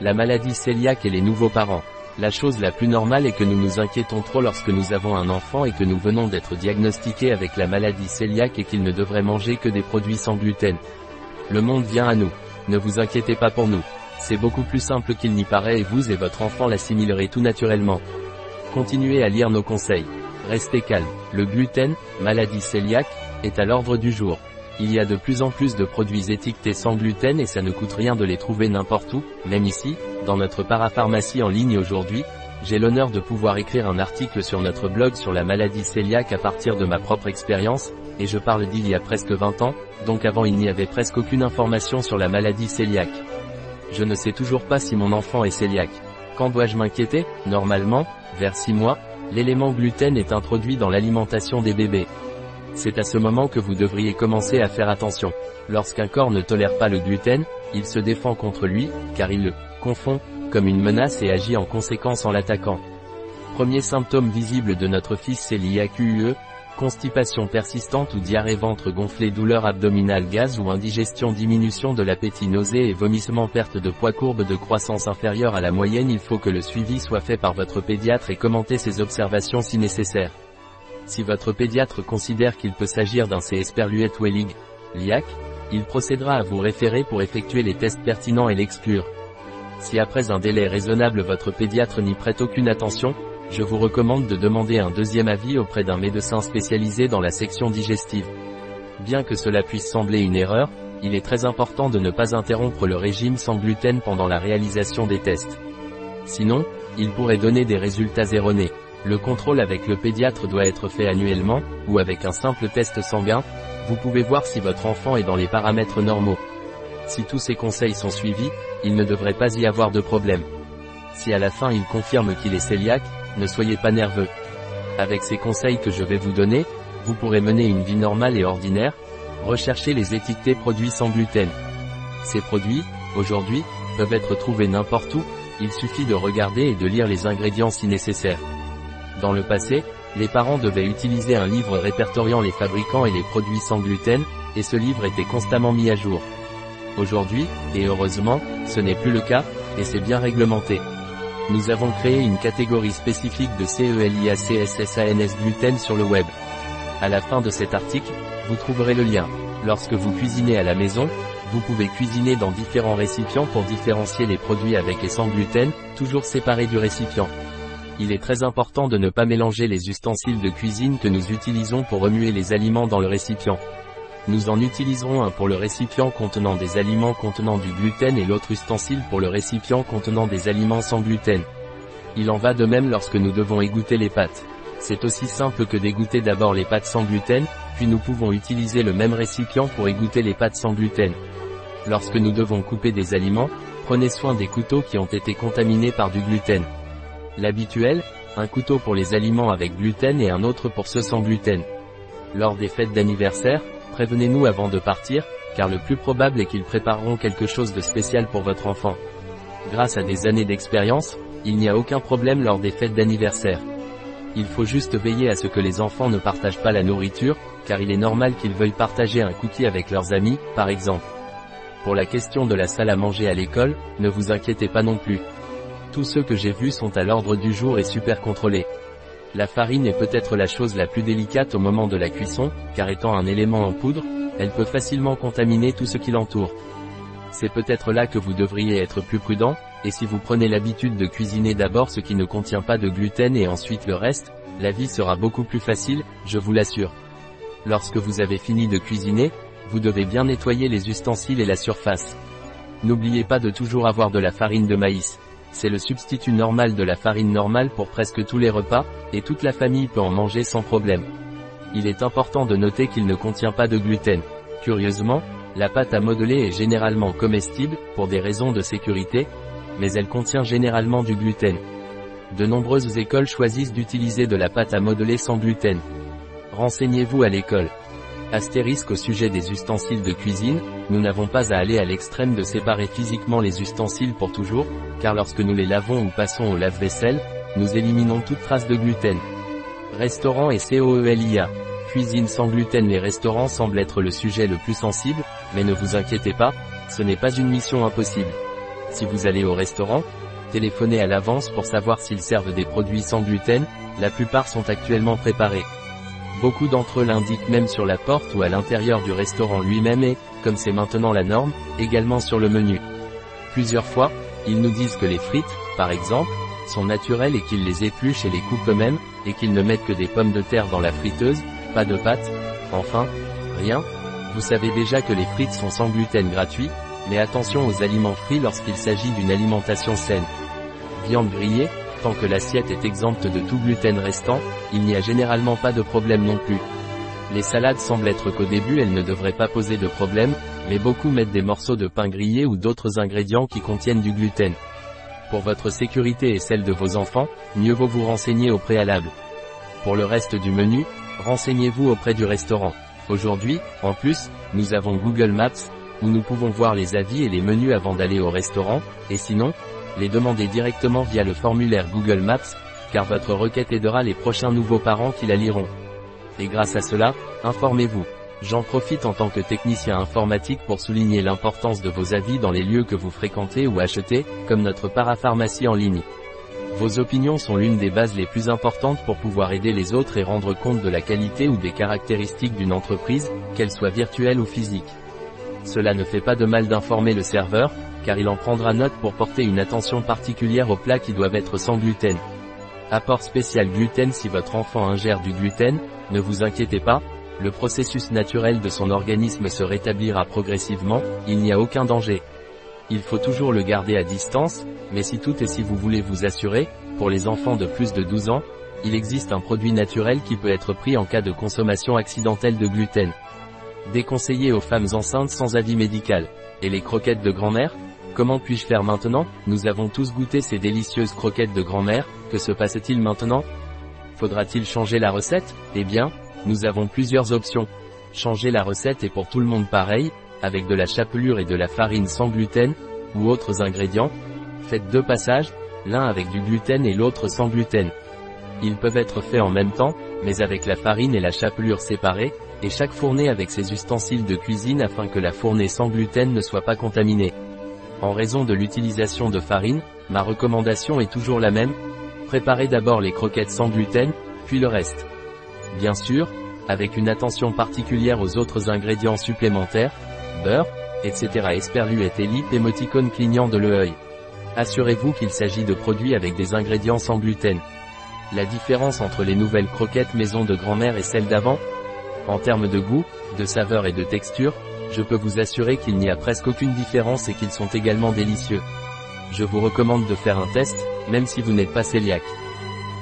La maladie cœliaque et les nouveaux parents. La chose la plus normale est que nous nous inquiétons trop lorsque nous avons un enfant et que nous venons d'être diagnostiqués avec la maladie cœliaque et qu'il ne devrait manger que des produits sans gluten. Le monde vient à nous. Ne vous inquiétez pas pour nous. C'est beaucoup plus simple qu'il n'y paraît et vous et votre enfant l'assimilerez tout naturellement. Continuez à lire nos conseils. Restez calme. Le gluten, maladie cœliaque, est à l'ordre du jour. Il y a de plus en plus de produits étiquetés sans gluten et ça ne coûte rien de les trouver n'importe où, même ici, dans notre parapharmacie en ligne aujourd'hui. J'ai l'honneur de pouvoir écrire un article sur notre blog sur la maladie cœliaque à partir de ma propre expérience, et je parle d'il y a presque 20 ans, donc avant il n'y avait presque aucune information sur la maladie cœliaque. Je ne sais toujours pas si mon enfant est cœliaque. Quand dois-je m'inquiéter? Normalement, vers 6 mois, l'élément gluten est introduit dans l'alimentation des bébés c'est à ce moment que vous devriez commencer à faire attention. Lorsqu'un corps ne tolère pas le gluten, il se défend contre lui, car il le confond comme une menace et agit en conséquence en l'attaquant. Premier symptôme visible de notre fils c'est l'IAQUE, constipation persistante ou diarrhée ventre gonflé douleur abdominale gaz ou indigestion diminution de l'appétit nausée et vomissement perte de poids courbe de croissance inférieure à la moyenne il faut que le suivi soit fait par votre pédiatre et commenter ses observations si nécessaire. Si votre pédiatre considère qu'il peut s'agir d'un C. esperluette Wellig, LIAC, il procédera à vous référer pour effectuer les tests pertinents et l'exclure. Si après un délai raisonnable votre pédiatre n'y prête aucune attention, je vous recommande de demander un deuxième avis auprès d'un médecin spécialisé dans la section digestive. Bien que cela puisse sembler une erreur, il est très important de ne pas interrompre le régime sans gluten pendant la réalisation des tests. Sinon, il pourrait donner des résultats erronés. Le contrôle avec le pédiatre doit être fait annuellement, ou avec un simple test sanguin, vous pouvez voir si votre enfant est dans les paramètres normaux. Si tous ces conseils sont suivis, il ne devrait pas y avoir de problème. Si à la fin il confirme qu'il est cœliaque, ne soyez pas nerveux. Avec ces conseils que je vais vous donner, vous pourrez mener une vie normale et ordinaire, recherchez les étiquetés produits sans gluten. Ces produits, aujourd'hui, peuvent être trouvés n'importe où, il suffit de regarder et de lire les ingrédients si nécessaire. Dans le passé, les parents devaient utiliser un livre répertoriant les fabricants et les produits sans gluten, et ce livre était constamment mis à jour. Aujourd'hui, et heureusement, ce n'est plus le cas, et c'est bien réglementé. Nous avons créé une catégorie spécifique de CELIACSSANS gluten sur le web. À la fin de cet article, vous trouverez le lien. Lorsque vous cuisinez à la maison, vous pouvez cuisiner dans différents récipients pour différencier les produits avec et sans gluten, toujours séparés du récipient il est très important de ne pas mélanger les ustensiles de cuisine que nous utilisons pour remuer les aliments dans le récipient. Nous en utiliserons un pour le récipient contenant des aliments contenant du gluten et l'autre ustensile pour le récipient contenant des aliments sans gluten. Il en va de même lorsque nous devons égoutter les pâtes. C'est aussi simple que d'égoutter d'abord les pâtes sans gluten, puis nous pouvons utiliser le même récipient pour égoutter les pâtes sans gluten. Lorsque nous devons couper des aliments, prenez soin des couteaux qui ont été contaminés par du gluten. L'habituel, un couteau pour les aliments avec gluten et un autre pour ceux sans gluten. Lors des fêtes d'anniversaire, prévenez-nous avant de partir, car le plus probable est qu'ils prépareront quelque chose de spécial pour votre enfant. Grâce à des années d'expérience, il n'y a aucun problème lors des fêtes d'anniversaire. Il faut juste veiller à ce que les enfants ne partagent pas la nourriture, car il est normal qu'ils veuillent partager un cookie avec leurs amis, par exemple. Pour la question de la salle à manger à l'école, ne vous inquiétez pas non plus. Tous ceux que j'ai vus sont à l'ordre du jour et super contrôlés. La farine est peut-être la chose la plus délicate au moment de la cuisson, car étant un élément en poudre, elle peut facilement contaminer tout ce qui l'entoure. C'est peut-être là que vous devriez être plus prudent, et si vous prenez l'habitude de cuisiner d'abord ce qui ne contient pas de gluten et ensuite le reste, la vie sera beaucoup plus facile, je vous l'assure. Lorsque vous avez fini de cuisiner, vous devez bien nettoyer les ustensiles et la surface. N'oubliez pas de toujours avoir de la farine de maïs. C'est le substitut normal de la farine normale pour presque tous les repas, et toute la famille peut en manger sans problème. Il est important de noter qu'il ne contient pas de gluten. Curieusement, la pâte à modeler est généralement comestible, pour des raisons de sécurité, mais elle contient généralement du gluten. De nombreuses écoles choisissent d'utiliser de la pâte à modeler sans gluten. Renseignez-vous à l'école. Astérisque au sujet des ustensiles de cuisine, nous n'avons pas à aller à l'extrême de séparer physiquement les ustensiles pour toujours, car lorsque nous les lavons ou passons au lave-vaisselle, nous éliminons toute trace de gluten. Restaurant et COELIA. Cuisine sans gluten Les restaurants semblent être le sujet le plus sensible, mais ne vous inquiétez pas, ce n'est pas une mission impossible. Si vous allez au restaurant, téléphonez à l'avance pour savoir s'ils servent des produits sans gluten, la plupart sont actuellement préparés. Beaucoup d'entre eux l'indiquent même sur la porte ou à l'intérieur du restaurant lui-même et, comme c'est maintenant la norme, également sur le menu. Plusieurs fois, ils nous disent que les frites, par exemple, sont naturelles et qu'ils les épluchent et les coupent eux-mêmes, et qu'ils ne mettent que des pommes de terre dans la friteuse, pas de pâtes, enfin, rien. Vous savez déjà que les frites sont sans gluten gratuit, mais attention aux aliments frits lorsqu'il s'agit d'une alimentation saine. Viande grillée, tant que l'assiette est exempte de tout gluten restant, il n'y a généralement pas de problème non plus. Les salades semblent être qu'au début elles ne devraient pas poser de problème, mais beaucoup mettent des morceaux de pain grillé ou d'autres ingrédients qui contiennent du gluten. Pour votre sécurité et celle de vos enfants, mieux vaut vous renseigner au préalable. Pour le reste du menu, renseignez-vous auprès du restaurant. Aujourd'hui, en plus, nous avons Google Maps, où nous pouvons voir les avis et les menus avant d'aller au restaurant, et sinon, les demander directement via le formulaire Google Maps, car votre requête aidera les prochains nouveaux parents qui la liront. Et grâce à cela, informez-vous. J'en profite en tant que technicien informatique pour souligner l'importance de vos avis dans les lieux que vous fréquentez ou achetez, comme notre parapharmacie en ligne. Vos opinions sont l'une des bases les plus importantes pour pouvoir aider les autres et rendre compte de la qualité ou des caractéristiques d'une entreprise, qu'elle soit virtuelle ou physique. Cela ne fait pas de mal d'informer le serveur, car il en prendra note pour porter une attention particulière aux plats qui doivent être sans gluten. Apport spécial gluten si votre enfant ingère du gluten, ne vous inquiétez pas, le processus naturel de son organisme se rétablira progressivement, il n'y a aucun danger. Il faut toujours le garder à distance, mais si tout et si vous voulez vous assurer, pour les enfants de plus de 12 ans, il existe un produit naturel qui peut être pris en cas de consommation accidentelle de gluten. Déconseillé aux femmes enceintes sans avis médical. Et les croquettes de grand-mère? Comment puis-je faire maintenant? Nous avons tous goûté ces délicieuses croquettes de grand-mère, que se passe-t-il maintenant? Faudra-t-il changer la recette? Eh bien, nous avons plusieurs options. Changer la recette est pour tout le monde pareil, avec de la chapelure et de la farine sans gluten, ou autres ingrédients. Faites deux passages, l'un avec du gluten et l'autre sans gluten. Ils peuvent être faits en même temps, mais avec la farine et la chapelure séparées, et chaque fournée avec ses ustensiles de cuisine afin que la fournée sans gluten ne soit pas contaminée. En raison de l'utilisation de farine, ma recommandation est toujours la même, préparez d'abord les croquettes sans gluten, puis le reste. Bien sûr, avec une attention particulière aux autres ingrédients supplémentaires, beurre, etc. Esperluette et lip émoticône clignant de l'œil. Assurez-vous qu'il s'agit de produits avec des ingrédients sans gluten. La différence entre les nouvelles croquettes maison de grand-mère et celles d'avant En termes de goût, de saveur et de texture, je peux vous assurer qu'il n'y a presque aucune différence et qu'ils sont également délicieux. Je vous recommande de faire un test, même si vous n'êtes pas cœliaque.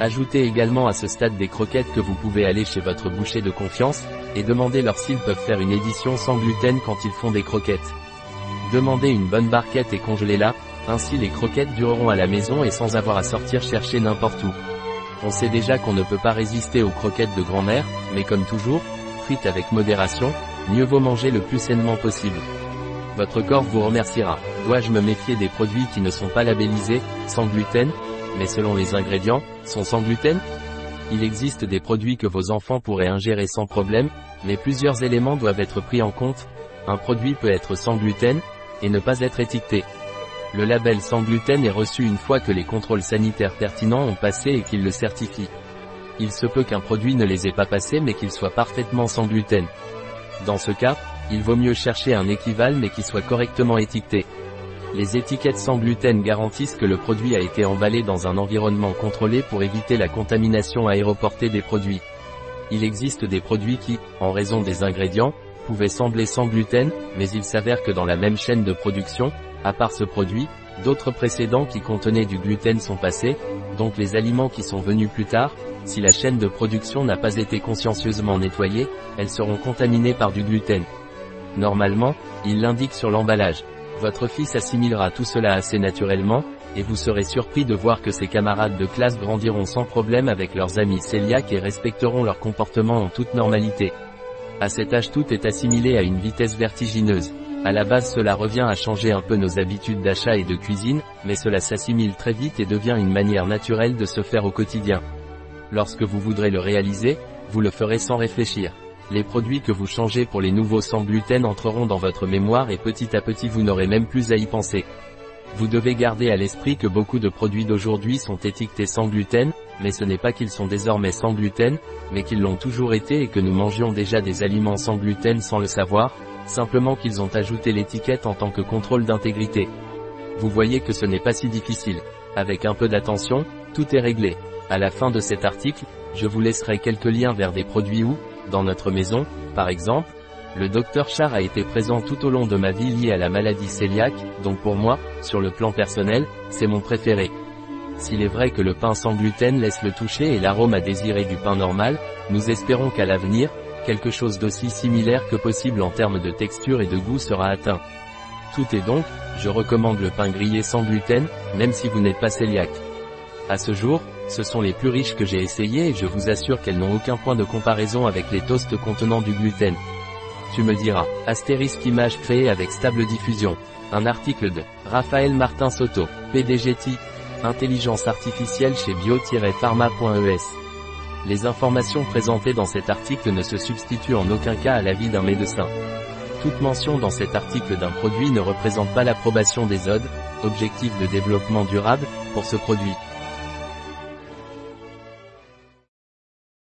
Ajoutez également à ce stade des croquettes que vous pouvez aller chez votre boucher de confiance, et demandez leur s'ils peuvent faire une édition sans gluten quand ils font des croquettes. Demandez une bonne barquette et congelez-la, ainsi les croquettes dureront à la maison et sans avoir à sortir chercher n'importe où. On sait déjà qu'on ne peut pas résister aux croquettes de grand-mère, mais comme toujours, frites avec modération, mieux vaut manger le plus sainement possible. Votre corps vous remerciera. Dois-je me méfier des produits qui ne sont pas labellisés, sans gluten, mais selon les ingrédients, sont sans gluten? Il existe des produits que vos enfants pourraient ingérer sans problème, mais plusieurs éléments doivent être pris en compte. Un produit peut être sans gluten, et ne pas être étiqueté. Le label sans gluten est reçu une fois que les contrôles sanitaires pertinents ont passé et qu'ils le certifient. Il se peut qu'un produit ne les ait pas passés mais qu'il soit parfaitement sans gluten. Dans ce cas, il vaut mieux chercher un équivalent mais qui soit correctement étiqueté. Les étiquettes sans gluten garantissent que le produit a été emballé dans un environnement contrôlé pour éviter la contamination aéroportée des produits. Il existe des produits qui, en raison des ingrédients, pouvaient sembler sans gluten, mais il s'avère que dans la même chaîne de production, à part ce produit, d'autres précédents qui contenaient du gluten sont passés, donc les aliments qui sont venus plus tard, si la chaîne de production n'a pas été consciencieusement nettoyée, elles seront contaminées par du gluten. Normalement, il l'indique sur l'emballage. Votre fils assimilera tout cela assez naturellement, et vous serez surpris de voir que ses camarades de classe grandiront sans problème avec leurs amis cœliaques et respecteront leur comportement en toute normalité. À cet âge tout est assimilé à une vitesse vertigineuse. À la base cela revient à changer un peu nos habitudes d'achat et de cuisine, mais cela s'assimile très vite et devient une manière naturelle de se faire au quotidien. Lorsque vous voudrez le réaliser, vous le ferez sans réfléchir. Les produits que vous changez pour les nouveaux sans gluten entreront dans votre mémoire et petit à petit vous n'aurez même plus à y penser. Vous devez garder à l'esprit que beaucoup de produits d'aujourd'hui sont étiquetés sans gluten, mais ce n'est pas qu'ils sont désormais sans gluten, mais qu'ils l'ont toujours été et que nous mangions déjà des aliments sans gluten sans le savoir, simplement qu'ils ont ajouté l'étiquette en tant que contrôle d'intégrité. Vous voyez que ce n'est pas si difficile. Avec un peu d'attention, tout est réglé. À la fin de cet article, je vous laisserai quelques liens vers des produits où, dans notre maison, par exemple, le docteur Char a été présent tout au long de ma vie liée à la maladie cœliaque, donc pour moi, sur le plan personnel, c'est mon préféré. S'il est vrai que le pain sans gluten laisse le toucher et l'arôme à désirer du pain normal, nous espérons qu'à l'avenir, quelque chose d'aussi similaire que possible en termes de texture et de goût sera atteint. Tout est donc, je recommande le pain grillé sans gluten, même si vous n'êtes pas cœliaque. À ce jour, ce sont les plus riches que j'ai essayés et je vous assure qu'elles n'ont aucun point de comparaison avec les toasts contenant du gluten. Tu me diras, astérisque image créée avec stable diffusion. Un article de Raphaël Martin Soto, PDGT, Intelligence artificielle chez bio-pharma.es. Les informations présentées dans cet article ne se substituent en aucun cas à l'avis d'un médecin. Toute mention dans cet article d'un produit ne représente pas l'approbation des ODE, Objectifs de développement durable, pour ce produit.